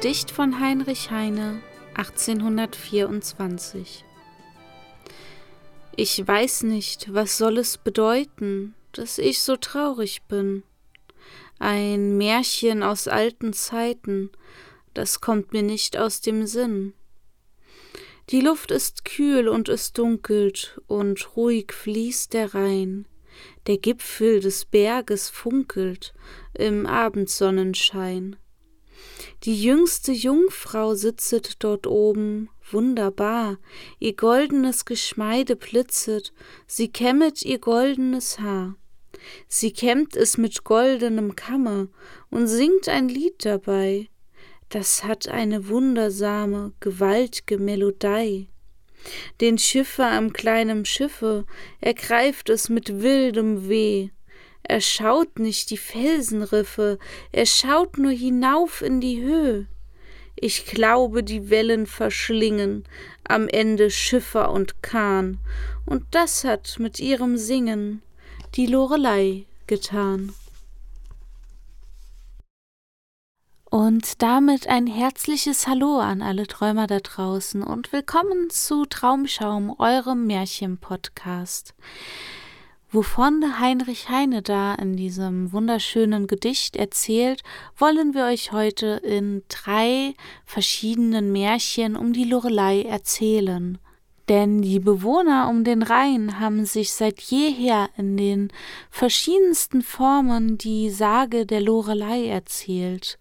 Gedicht von Heinrich Heine, 1824. Ich weiß nicht, was soll es bedeuten, dass ich so traurig bin. Ein Märchen aus alten Zeiten, das kommt mir nicht aus dem Sinn. Die Luft ist kühl und es dunkelt, und ruhig fließt der Rhein. Der Gipfel des Berges funkelt im Abendsonnenschein. Die jüngste Jungfrau sitzet dort oben, wunderbar, ihr goldenes Geschmeide blitzet, sie kämmet ihr goldenes Haar. Sie kämmt es mit goldenem Kamme und singt ein Lied dabei, das hat eine wundersame, gewaltge Melodei. Den Schiffer am kleinen Schiffe ergreift es mit wildem Weh. Er schaut nicht die Felsenriffe, er schaut nur hinauf in die Höhe. Ich glaube, die Wellen verschlingen am Ende Schiffer und Kahn, und das hat mit ihrem Singen die Lorelei getan. Und damit ein herzliches Hallo an alle Träumer da draußen und willkommen zu Traumschaum, eurem Märchenpodcast. Wovon Heinrich Heine da in diesem wunderschönen Gedicht erzählt, wollen wir euch heute in drei verschiedenen Märchen um die Lorelei erzählen. Denn die Bewohner um den Rhein haben sich seit jeher in den verschiedensten Formen die Sage der Lorelei erzählt.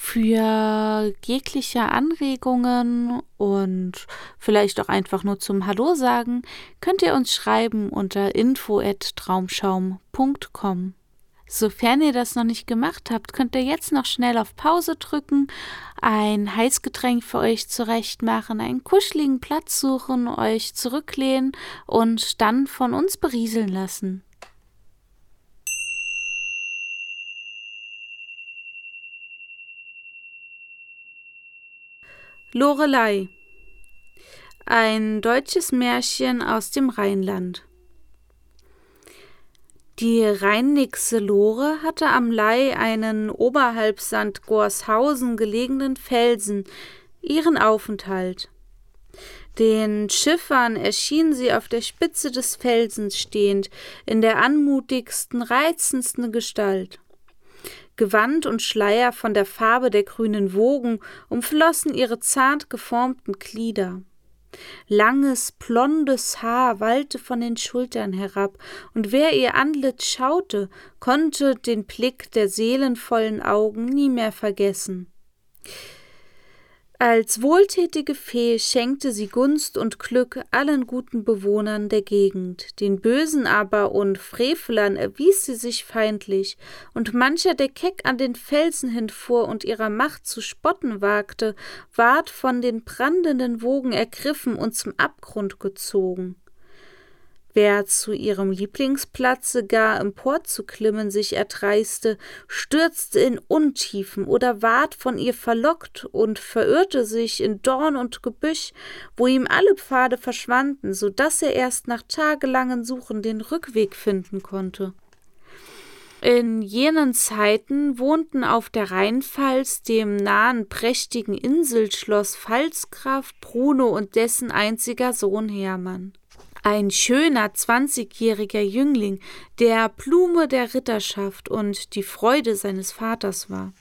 Für jegliche Anregungen und vielleicht auch einfach nur zum Hallo sagen, könnt ihr uns schreiben unter info@traumschaum.com. Sofern ihr das noch nicht gemacht habt, könnt ihr jetzt noch schnell auf Pause drücken, ein Heißgetränk für euch zurechtmachen, einen kuscheligen Platz suchen, euch zurücklehnen und dann von uns berieseln lassen. Lorelei. Ein deutsches Märchen aus dem Rheinland. Die Rheinixe Lore hatte am Lei einen oberhalb St. Gorshausen gelegenen Felsen ihren Aufenthalt. Den Schiffern erschien sie auf der Spitze des Felsens stehend, in der anmutigsten, reizendsten Gestalt. Gewand und Schleier von der Farbe der grünen Wogen umflossen ihre zart geformten Glieder. Langes, blondes Haar wallte von den Schultern herab, und wer ihr Antlitz schaute, konnte den Blick der seelenvollen Augen nie mehr vergessen. Als wohltätige Fee schenkte sie Gunst und Glück allen guten Bewohnern der Gegend, den Bösen aber und Frevlern erwies sie sich feindlich, und mancher, der keck an den Felsen hinfuhr und ihrer Macht zu spotten wagte, ward von den brandenden Wogen ergriffen und zum Abgrund gezogen. Wer zu ihrem Lieblingsplatze gar emporzuklimmen sich erdreiste, stürzte in Untiefen oder ward von ihr verlockt und verirrte sich in Dorn und Gebüsch, wo ihm alle Pfade verschwanden, so dass er erst nach tagelangen Suchen den Rückweg finden konnte. In jenen Zeiten wohnten auf der Rheinpfalz, dem nahen prächtigen Inselschloss Pfalzgraf Bruno und dessen einziger Sohn Hermann ein schöner zwanzigjähriger Jüngling, der Blume der Ritterschaft und die Freude seines Vaters war.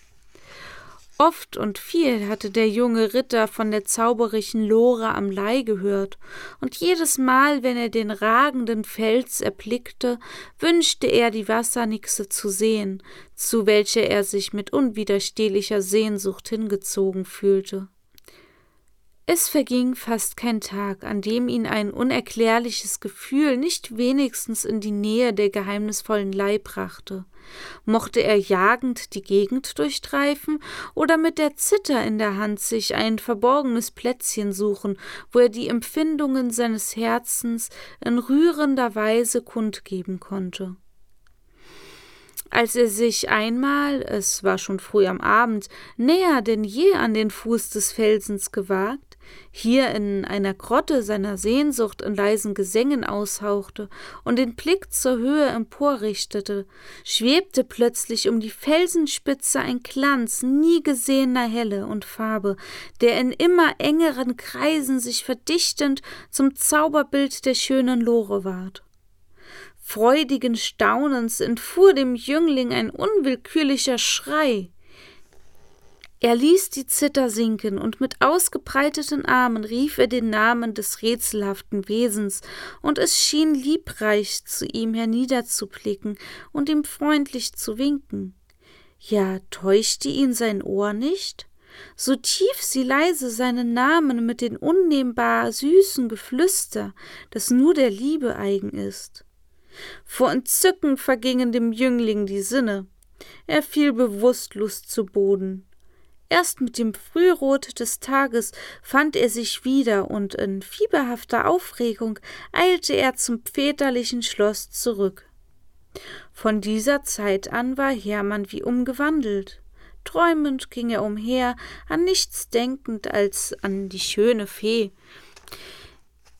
Oft und viel hatte der junge Ritter von der zauberischen Lore am Leih gehört, und jedes Mal, wenn er den ragenden Fels erblickte, wünschte er, die Wassernixe zu sehen, zu welcher er sich mit unwiderstehlicher Sehnsucht hingezogen fühlte. Es verging fast kein Tag, an dem ihn ein unerklärliches Gefühl nicht wenigstens in die Nähe der geheimnisvollen Leih brachte. Mochte er jagend die Gegend durchstreifen oder mit der Zither in der Hand sich ein verborgenes Plätzchen suchen, wo er die Empfindungen seines Herzens in rührender Weise kundgeben konnte. Als er sich einmal, es war schon früh am Abend, näher denn je an den Fuß des Felsens gewagt, hier in einer Grotte seiner Sehnsucht in leisen Gesängen aushauchte und den Blick zur Höhe emporrichtete, schwebte plötzlich um die Felsenspitze ein Glanz nie gesehener Helle und Farbe, der in immer engeren Kreisen sich verdichtend zum Zauberbild der schönen Lore ward. Freudigen Staunens entfuhr dem Jüngling ein unwillkürlicher Schrei. Er ließ die Zither sinken, und mit ausgebreiteten Armen rief er den Namen des rätselhaften Wesens, und es schien liebreich zu ihm herniederzublicken und ihm freundlich zu winken. Ja, täuschte ihn sein Ohr nicht? So tief sie leise seinen Namen mit den unnehmbar süßen Geflüster, das nur der Liebe eigen ist. Vor Entzücken vergingen dem Jüngling die Sinne. Er fiel bewußtlos zu Boden. Erst mit dem Frührot des Tages fand er sich wieder, und in fieberhafter Aufregung eilte er zum väterlichen Schloss zurück. Von dieser Zeit an war Hermann wie umgewandelt. Träumend ging er umher, an nichts denkend als an die schöne Fee.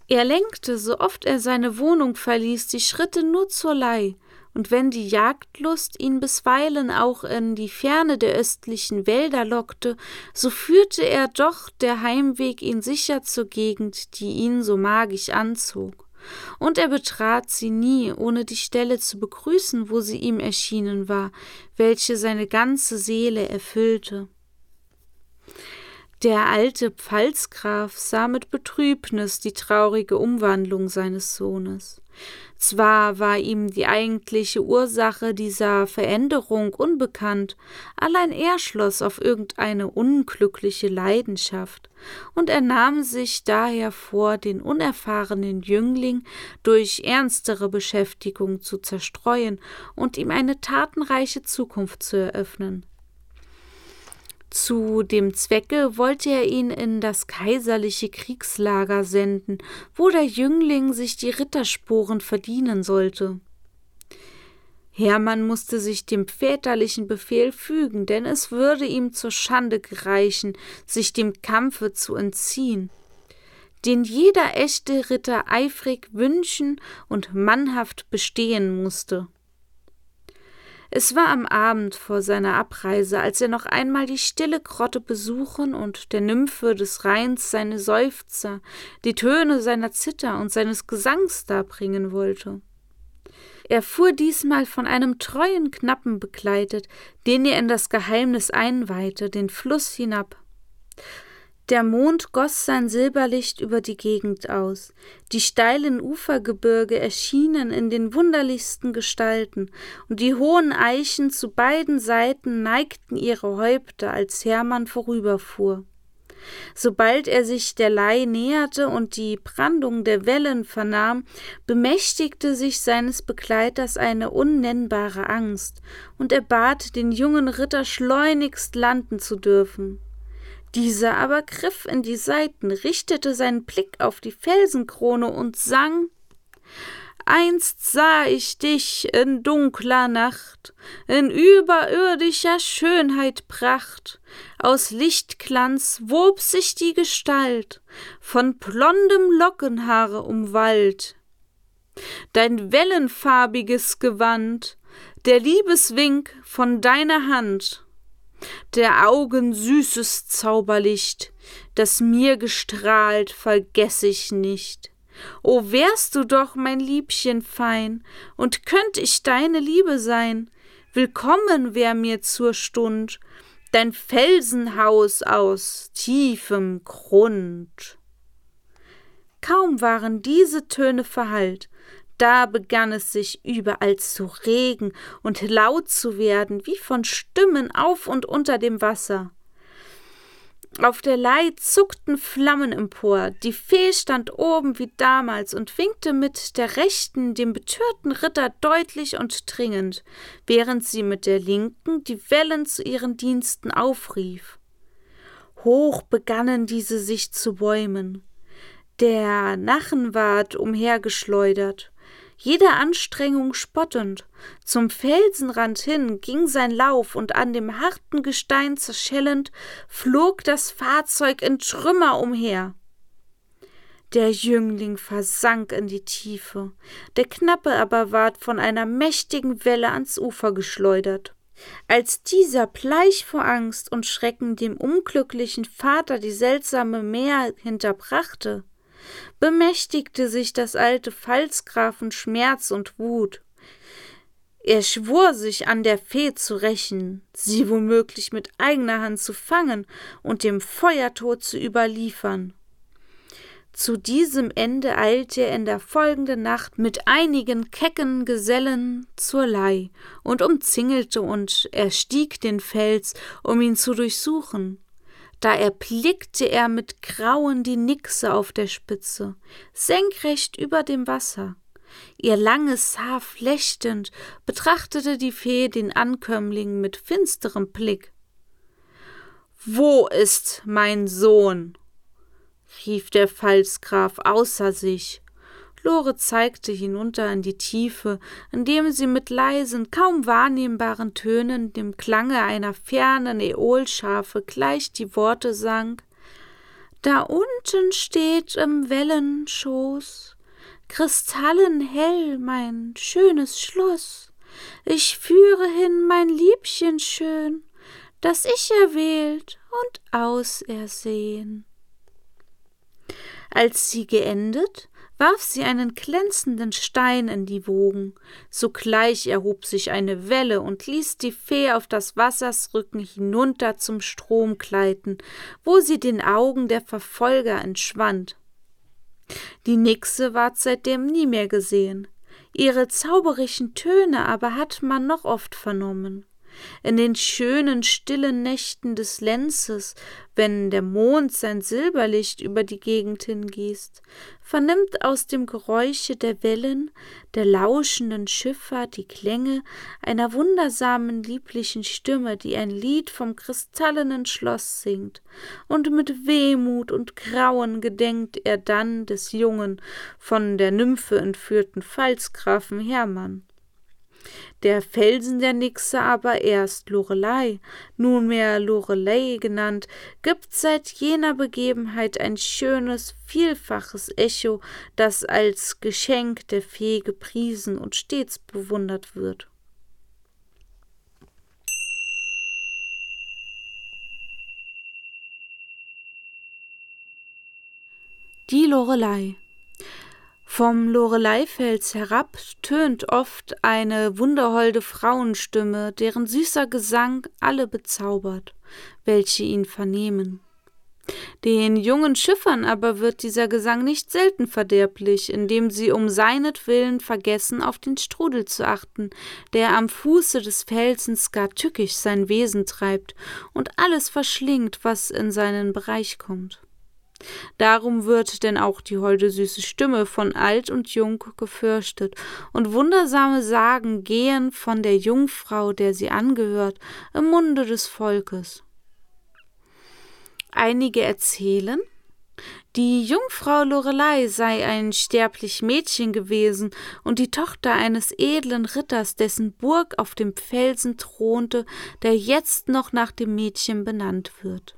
Er lenkte, so oft er seine Wohnung verließ, die Schritte nur zur Leih, und wenn die Jagdlust ihn bisweilen auch in die Ferne der östlichen Wälder lockte, so führte er doch der Heimweg ihn sicher zur Gegend, die ihn so magisch anzog. Und er betrat sie nie, ohne die Stelle zu begrüßen, wo sie ihm erschienen war, welche seine ganze Seele erfüllte. Der alte Pfalzgraf sah mit Betrübnis die traurige Umwandlung seines Sohnes. Zwar war ihm die eigentliche Ursache dieser Veränderung unbekannt, allein er schloss auf irgendeine unglückliche Leidenschaft, und er nahm sich daher vor, den unerfahrenen Jüngling durch ernstere Beschäftigung zu zerstreuen und ihm eine tatenreiche Zukunft zu eröffnen. Zu dem Zwecke wollte er ihn in das kaiserliche Kriegslager senden, wo der Jüngling sich die Rittersporen verdienen sollte. Hermann musste sich dem väterlichen Befehl fügen, denn es würde ihm zur Schande gereichen, sich dem Kampfe zu entziehen, den jeder echte Ritter eifrig wünschen und mannhaft bestehen musste. Es war am Abend vor seiner Abreise, als er noch einmal die stille Grotte besuchen und der Nymphe des Rheins seine Seufzer, die Töne seiner Zither und seines Gesangs darbringen wollte. Er fuhr diesmal von einem treuen Knappen begleitet, den er in das Geheimnis einweihte, den Fluss hinab. Der Mond goss sein Silberlicht über die Gegend aus. Die steilen Ufergebirge erschienen in den wunderlichsten Gestalten, und die hohen Eichen zu beiden Seiten neigten ihre Häupter, als Hermann vorüberfuhr. Sobald er sich der Leih näherte und die Brandung der Wellen vernahm, bemächtigte sich seines Begleiters eine unnennbare Angst, und er bat den jungen Ritter schleunigst landen zu dürfen. Dieser aber griff in die Seiten, richtete seinen Blick auf die Felsenkrone und sang Einst sah ich dich in dunkler Nacht, in überirdischer Schönheit Pracht, aus Lichtglanz wob sich die Gestalt, von blondem Lockenhaar umwallt. Dein wellenfarbiges Gewand, der Liebeswink von deiner Hand, der Augen süßes Zauberlicht, das mir gestrahlt, vergess ich nicht. O wärst du doch, mein Liebchen fein, und könnt ich deine Liebe sein, willkommen wär mir zur Stund dein Felsenhaus aus tiefem Grund. Kaum waren diese Töne verhallt, da begann es sich überall zu regen und laut zu werden, wie von Stimmen auf und unter dem Wasser. Auf der Leih zuckten Flammen empor, die Fee stand oben wie damals und winkte mit der rechten dem betörten Ritter deutlich und dringend, während sie mit der linken die Wellen zu ihren Diensten aufrief. Hoch begannen diese sich zu bäumen. Der Nachen ward umhergeschleudert, jeder Anstrengung spottend. Zum Felsenrand hin ging sein Lauf, und an dem harten Gestein zerschellend flog das Fahrzeug in Trümmer umher. Der Jüngling versank in die Tiefe, der Knappe aber ward von einer mächtigen Welle ans Ufer geschleudert. Als dieser bleich vor Angst und Schrecken dem unglücklichen Vater die seltsame Meer hinterbrachte, bemächtigte sich das alte Pfalzgrafen Schmerz und Wut. Er schwor sich an der Fee zu rächen, sie womöglich mit eigener Hand zu fangen und dem Feuertod zu überliefern. Zu diesem Ende eilte er in der folgenden Nacht mit einigen kecken Gesellen zur Leih und umzingelte und erstieg den Fels, um ihn zu durchsuchen. Da erblickte er mit Grauen die Nixe auf der Spitze, senkrecht über dem Wasser. Ihr langes Haar flechtend betrachtete die Fee den Ankömmling mit finsterem Blick. Wo ist mein Sohn? rief der Pfalzgraf außer sich. Lore zeigte hinunter in die Tiefe, indem sie mit leisen, kaum wahrnehmbaren Tönen dem Klange einer fernen Äolschafe gleich die Worte sang Da unten steht im Wellenschoß kristallenhell mein schönes Schloss. Ich führe hin mein Liebchen schön, das ich erwählt und ausersehen. Als sie geendet, warf sie einen glänzenden Stein in die Wogen. Sogleich erhob sich eine Welle und ließ die Fee auf das Wassers Rücken hinunter zum Strom gleiten, wo sie den Augen der Verfolger entschwand. Die Nixe ward seitdem nie mehr gesehen. Ihre zauberischen Töne aber hat man noch oft vernommen in den schönen stillen Nächten des Lenzes, wenn der Mond sein Silberlicht über die Gegend hingießt, vernimmt aus dem Geräusche der Wellen, der lauschenden Schiffer die Klänge einer wundersamen lieblichen Stimme, die ein Lied vom kristallenen Schloss singt, und mit Wehmut und Grauen gedenkt er dann des jungen, von der Nymphe entführten Pfalzgrafen Hermann. Der Felsen der Nixe aber erst Lorelei, nunmehr Lorelei genannt, gibt seit jener Begebenheit ein schönes, vielfaches Echo, das als Geschenk der Fee gepriesen und stets bewundert wird. Die Lorelei vom Loreleifels herab tönt oft eine wunderholde Frauenstimme, deren süßer Gesang alle bezaubert, welche ihn vernehmen. Den jungen Schiffern aber wird dieser Gesang nicht selten verderblich, indem sie um seinetwillen vergessen, auf den Strudel zu achten, der am Fuße des Felsens gar tückisch sein Wesen treibt und alles verschlingt, was in seinen Bereich kommt. Darum wird denn auch die holde süße Stimme von alt und jung gefürchtet, und wundersame Sagen gehen von der Jungfrau, der sie angehört, im Munde des Volkes. Einige erzählen, die Jungfrau Lorelei sei ein sterblich Mädchen gewesen und die Tochter eines edlen Ritters, dessen Burg auf dem Felsen thronte, der jetzt noch nach dem Mädchen benannt wird.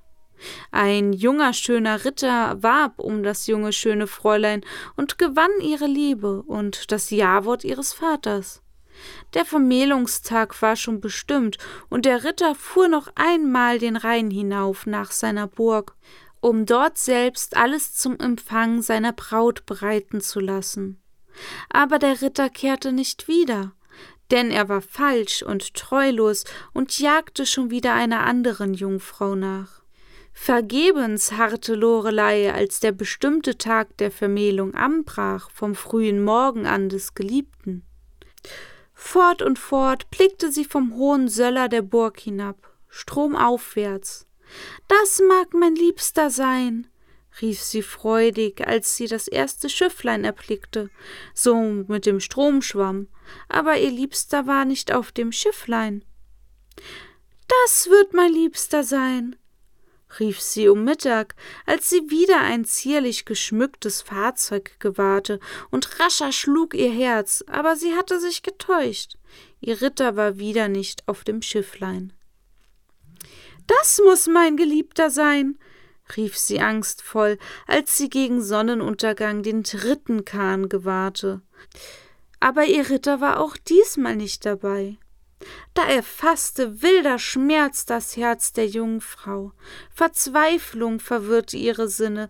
Ein junger, schöner Ritter warb um das junge, schöne Fräulein und gewann ihre Liebe und das Jawort ihres Vaters. Der Vermählungstag war schon bestimmt, und der Ritter fuhr noch einmal den Rhein hinauf nach seiner Burg, um dort selbst alles zum Empfang seiner Braut bereiten zu lassen. Aber der Ritter kehrte nicht wieder, denn er war falsch und treulos und jagte schon wieder einer anderen Jungfrau nach. Vergebens harrte Lorelei, als der bestimmte Tag der Vermählung anbrach, vom frühen Morgen an des Geliebten. Fort und fort blickte sie vom hohen Söller der Burg hinab, stromaufwärts. Das mag mein Liebster sein, rief sie freudig, als sie das erste Schifflein erblickte, so mit dem Strom schwamm, aber ihr Liebster war nicht auf dem Schifflein. Das wird mein Liebster sein, rief sie um Mittag, als sie wieder ein zierlich geschmücktes Fahrzeug gewahrte, und rascher schlug ihr Herz, aber sie hatte sich getäuscht. Ihr Ritter war wieder nicht auf dem Schifflein. Das muss mein Geliebter sein, rief sie angstvoll, als sie gegen Sonnenuntergang den dritten Kahn gewahrte. Aber ihr Ritter war auch diesmal nicht dabei. Da erfasste wilder Schmerz das Herz der Jungfrau, Verzweiflung verwirrte ihre Sinne,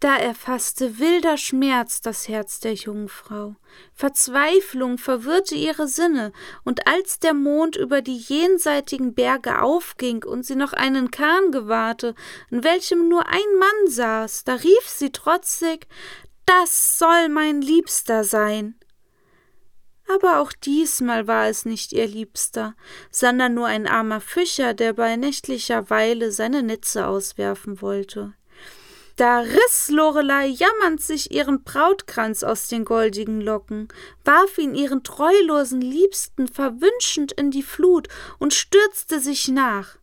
da erfasste wilder Schmerz das Herz der Jungfrau, Verzweiflung verwirrte ihre Sinne, und als der Mond über die jenseitigen Berge aufging und sie noch einen Kahn gewahrte, in welchem nur ein Mann saß, da rief sie trotzig Das soll mein Liebster sein. Aber auch diesmal war es nicht ihr Liebster, sondern nur ein armer Fischer, der bei nächtlicher Weile seine Netze auswerfen wollte. Da riß Lorelei jammernd sich ihren Brautkranz aus den goldigen Locken, warf ihn ihren treulosen Liebsten verwünschend in die Flut und stürzte sich nach,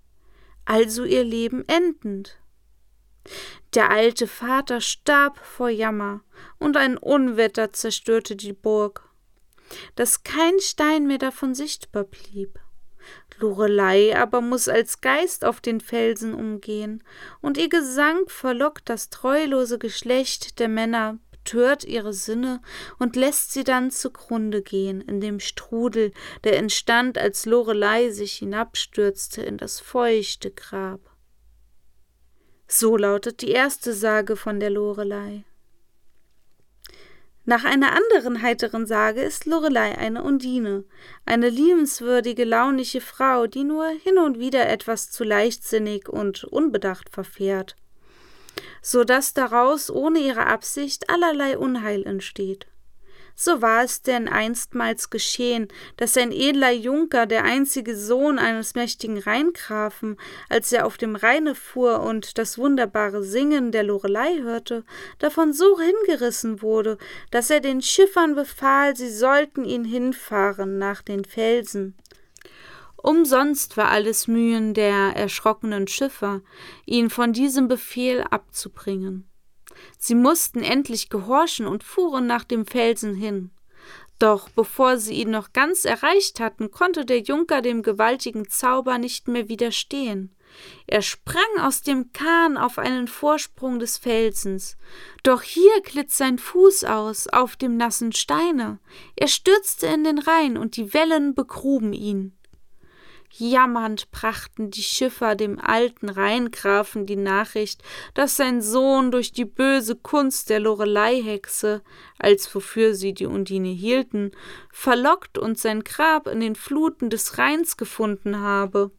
also ihr Leben endend. Der alte Vater starb vor Jammer, und ein Unwetter zerstörte die Burg, dass kein Stein mehr davon sichtbar blieb. Lorelei aber muss als Geist auf den Felsen umgehen, und ihr Gesang verlockt das treulose Geschlecht der Männer, betört ihre Sinne und lässt sie dann zugrunde gehen in dem Strudel, der entstand, als Lorelei sich hinabstürzte in das feuchte Grab. So lautet die erste Sage von der Lorelei. Nach einer anderen heiteren Sage ist Lorelei eine Undine, eine liebenswürdige, launische Frau, die nur hin und wieder etwas zu leichtsinnig und unbedacht verfährt, so dass daraus ohne ihre Absicht allerlei Unheil entsteht. So war es denn einstmals geschehen, dass ein edler Junker, der einzige Sohn eines mächtigen Rheingrafen, als er auf dem Rheine fuhr und das wunderbare Singen der Lorelei hörte, davon so hingerissen wurde, dass er den Schiffern befahl, sie sollten ihn hinfahren nach den Felsen. Umsonst war alles Mühen der erschrockenen Schiffer, ihn von diesem Befehl abzubringen. Sie mussten endlich gehorchen und fuhren nach dem Felsen hin. Doch bevor sie ihn noch ganz erreicht hatten, konnte der Junker dem gewaltigen Zauber nicht mehr widerstehen. Er sprang aus dem Kahn auf einen Vorsprung des Felsens. Doch hier glitt sein Fuß aus auf dem nassen Steine. Er stürzte in den Rhein und die Wellen begruben ihn. Jammernd brachten die Schiffer dem alten Rheingrafen die Nachricht, dass sein Sohn durch die böse Kunst der Loreleihexe, als wofür sie die Undine hielten, verlockt und sein Grab in den Fluten des Rheins gefunden habe.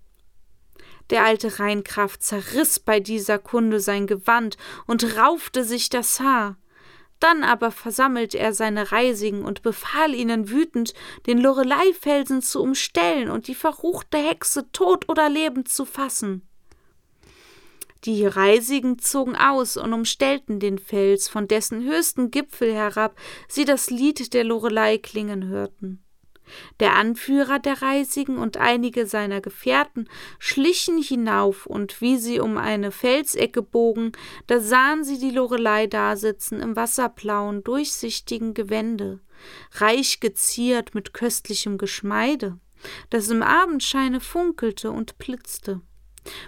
Der alte Rheingraf zerriß bei dieser Kunde sein Gewand und raufte sich das Haar. Dann aber versammelte er seine Reisigen und befahl ihnen wütend, den Loreleifelsen zu umstellen und die verruchte Hexe tot oder lebend zu fassen. Die Reisigen zogen aus und umstellten den Fels, von dessen höchsten Gipfel herab sie das Lied der Lorelei klingen hörten. Der Anführer der Reisigen und einige seiner Gefährten schlichen hinauf, und wie sie um eine Felsecke bogen, da sahen sie die Lorelei dasitzen im wasserblauen, durchsichtigen Gewände, reich geziert mit köstlichem Geschmeide, das im Abendscheine funkelte und blitzte.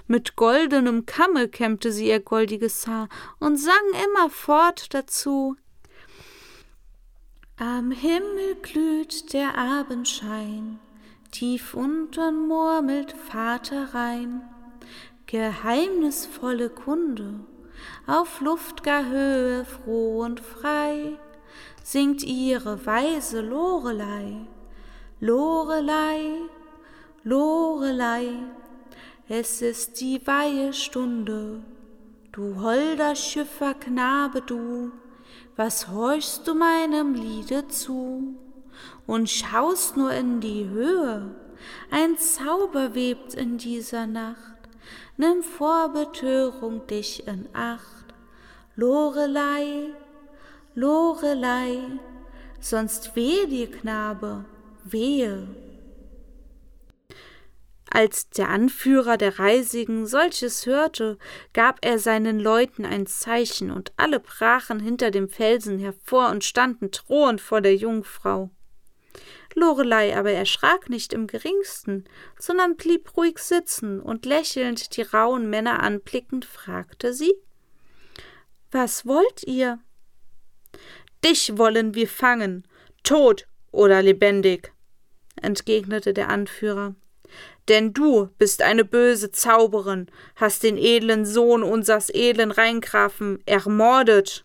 Mit goldenem Kamme kämmte sie ihr goldiges Haar und sang immerfort dazu am Himmel glüht der Abendschein, tief unten murmelt Vater rein, geheimnisvolle Kunde, auf luftger Höhe froh und frei, singt ihre weise Lorelei, Lorelei, Lorelei, es ist die Weihestunde, du holder Schifferknabe, du, was horchst du meinem Liede zu und schaust nur in die Höhe? Ein Zauber webt in dieser Nacht, nimm vor Betörung dich in Acht. Lorelei, Lorelei, sonst wehe dir, Knabe, wehe. Als der Anführer der Reisigen solches hörte, gab er seinen Leuten ein Zeichen, und alle brachen hinter dem Felsen hervor und standen drohend vor der Jungfrau. Lorelei aber erschrak nicht im geringsten, sondern blieb ruhig sitzen und lächelnd die rauen Männer anblickend fragte sie Was wollt ihr? Dich wollen wir fangen, tot oder lebendig, entgegnete der Anführer. Denn du bist eine böse Zauberin, hast den edlen Sohn unsers edlen Rheingrafen ermordet.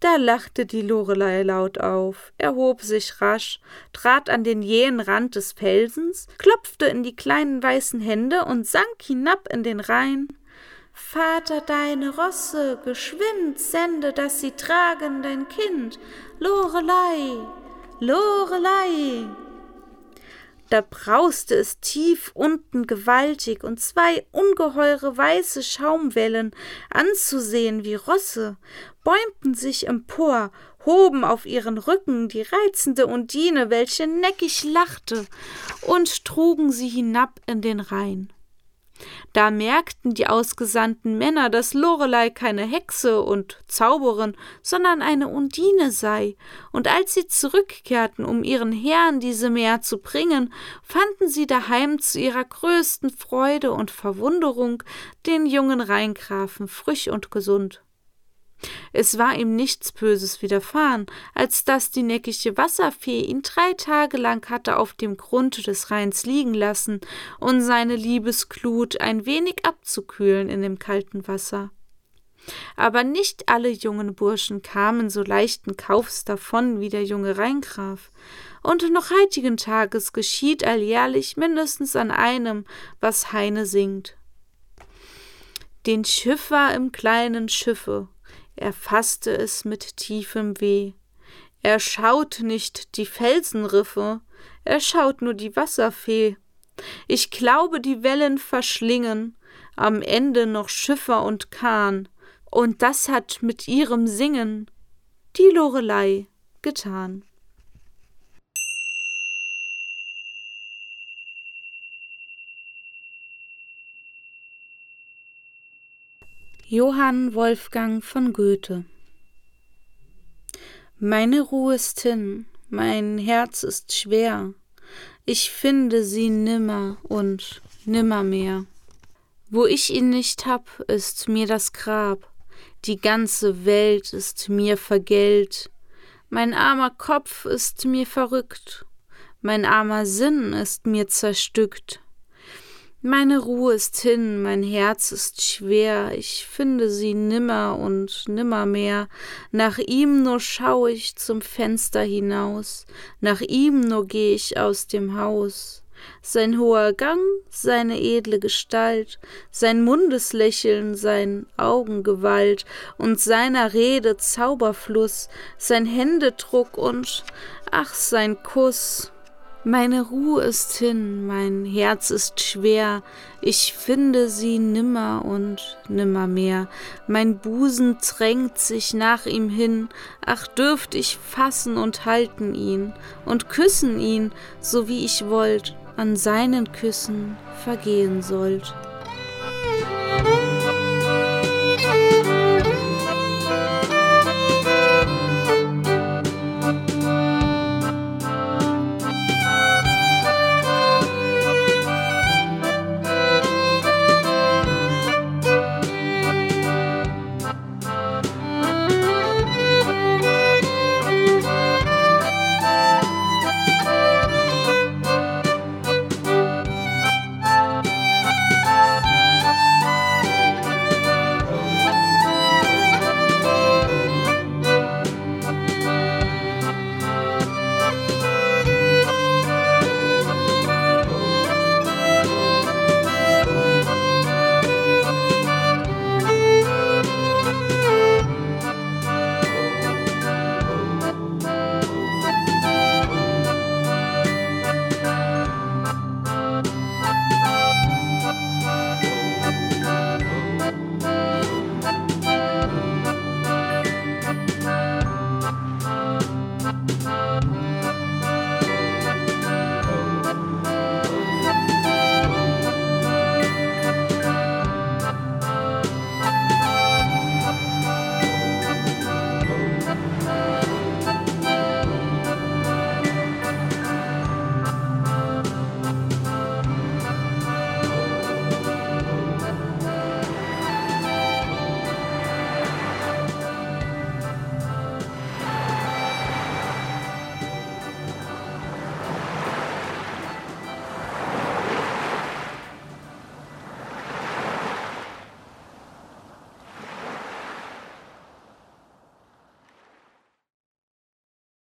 Da lachte die Lorelei laut auf, erhob sich rasch, trat an den jähen Rand des Felsens, klopfte in die kleinen weißen Hände und sank hinab in den Rhein. Vater, deine Rosse, geschwind sende, dass sie tragen dein Kind. Lorelei, Lorelei. Da brauste es tief unten gewaltig und zwei ungeheure weiße Schaumwellen, anzusehen wie Rosse, bäumten sich empor, hoben auf ihren Rücken die reizende Undine, welche neckig lachte, und trugen sie hinab in den Rhein. Da merkten die ausgesandten Männer, dass Lorelei keine Hexe und Zauberin, sondern eine Undine sei, und als sie zurückkehrten, um ihren Herrn diese Meer zu bringen, fanden sie daheim zu ihrer größten Freude und Verwunderung den jungen Rheingrafen frisch und gesund. Es war ihm nichts Böses widerfahren, als dass die neckische Wasserfee ihn drei Tage lang hatte auf dem Grund des Rheins liegen lassen, um seine Liebesglut ein wenig abzukühlen in dem kalten Wasser. Aber nicht alle jungen Burschen kamen so leichten Kaufs davon wie der junge Rheingraf, und noch heutigen Tages geschieht alljährlich mindestens an einem, was Heine singt. Den Schiffer im kleinen Schiffe, er fasste es mit tiefem Weh. Er schaut nicht die Felsenriffe, er schaut nur die Wasserfee. Ich glaube, die Wellen verschlingen am Ende noch Schiffer und Kahn, und das hat mit ihrem Singen die Lorelei getan. Johann Wolfgang von Goethe. Meine Ruhe ist hin, mein Herz ist schwer, ich finde sie nimmer und nimmermehr. Wo ich ihn nicht hab, ist mir das Grab, die ganze Welt ist mir vergällt, mein armer Kopf ist mir verrückt, mein armer Sinn ist mir zerstückt, meine Ruhe ist hin, mein Herz ist schwer, ich finde sie nimmer und nimmermehr. Nach ihm nur schau ich zum Fenster hinaus, nach ihm nur geh ich aus dem Haus. Sein hoher Gang, seine edle Gestalt, sein Mundeslächeln, sein Augengewalt und seiner Rede Zauberfluss, sein Händedruck und ach sein Kuss, meine Ruhe ist hin, mein Herz ist schwer, ich finde sie nimmer und nimmermehr. Mein Busen drängt sich nach ihm hin, ach dürft ich fassen und halten ihn und küssen ihn, so wie ich wollt, an seinen Küssen vergehen sollt.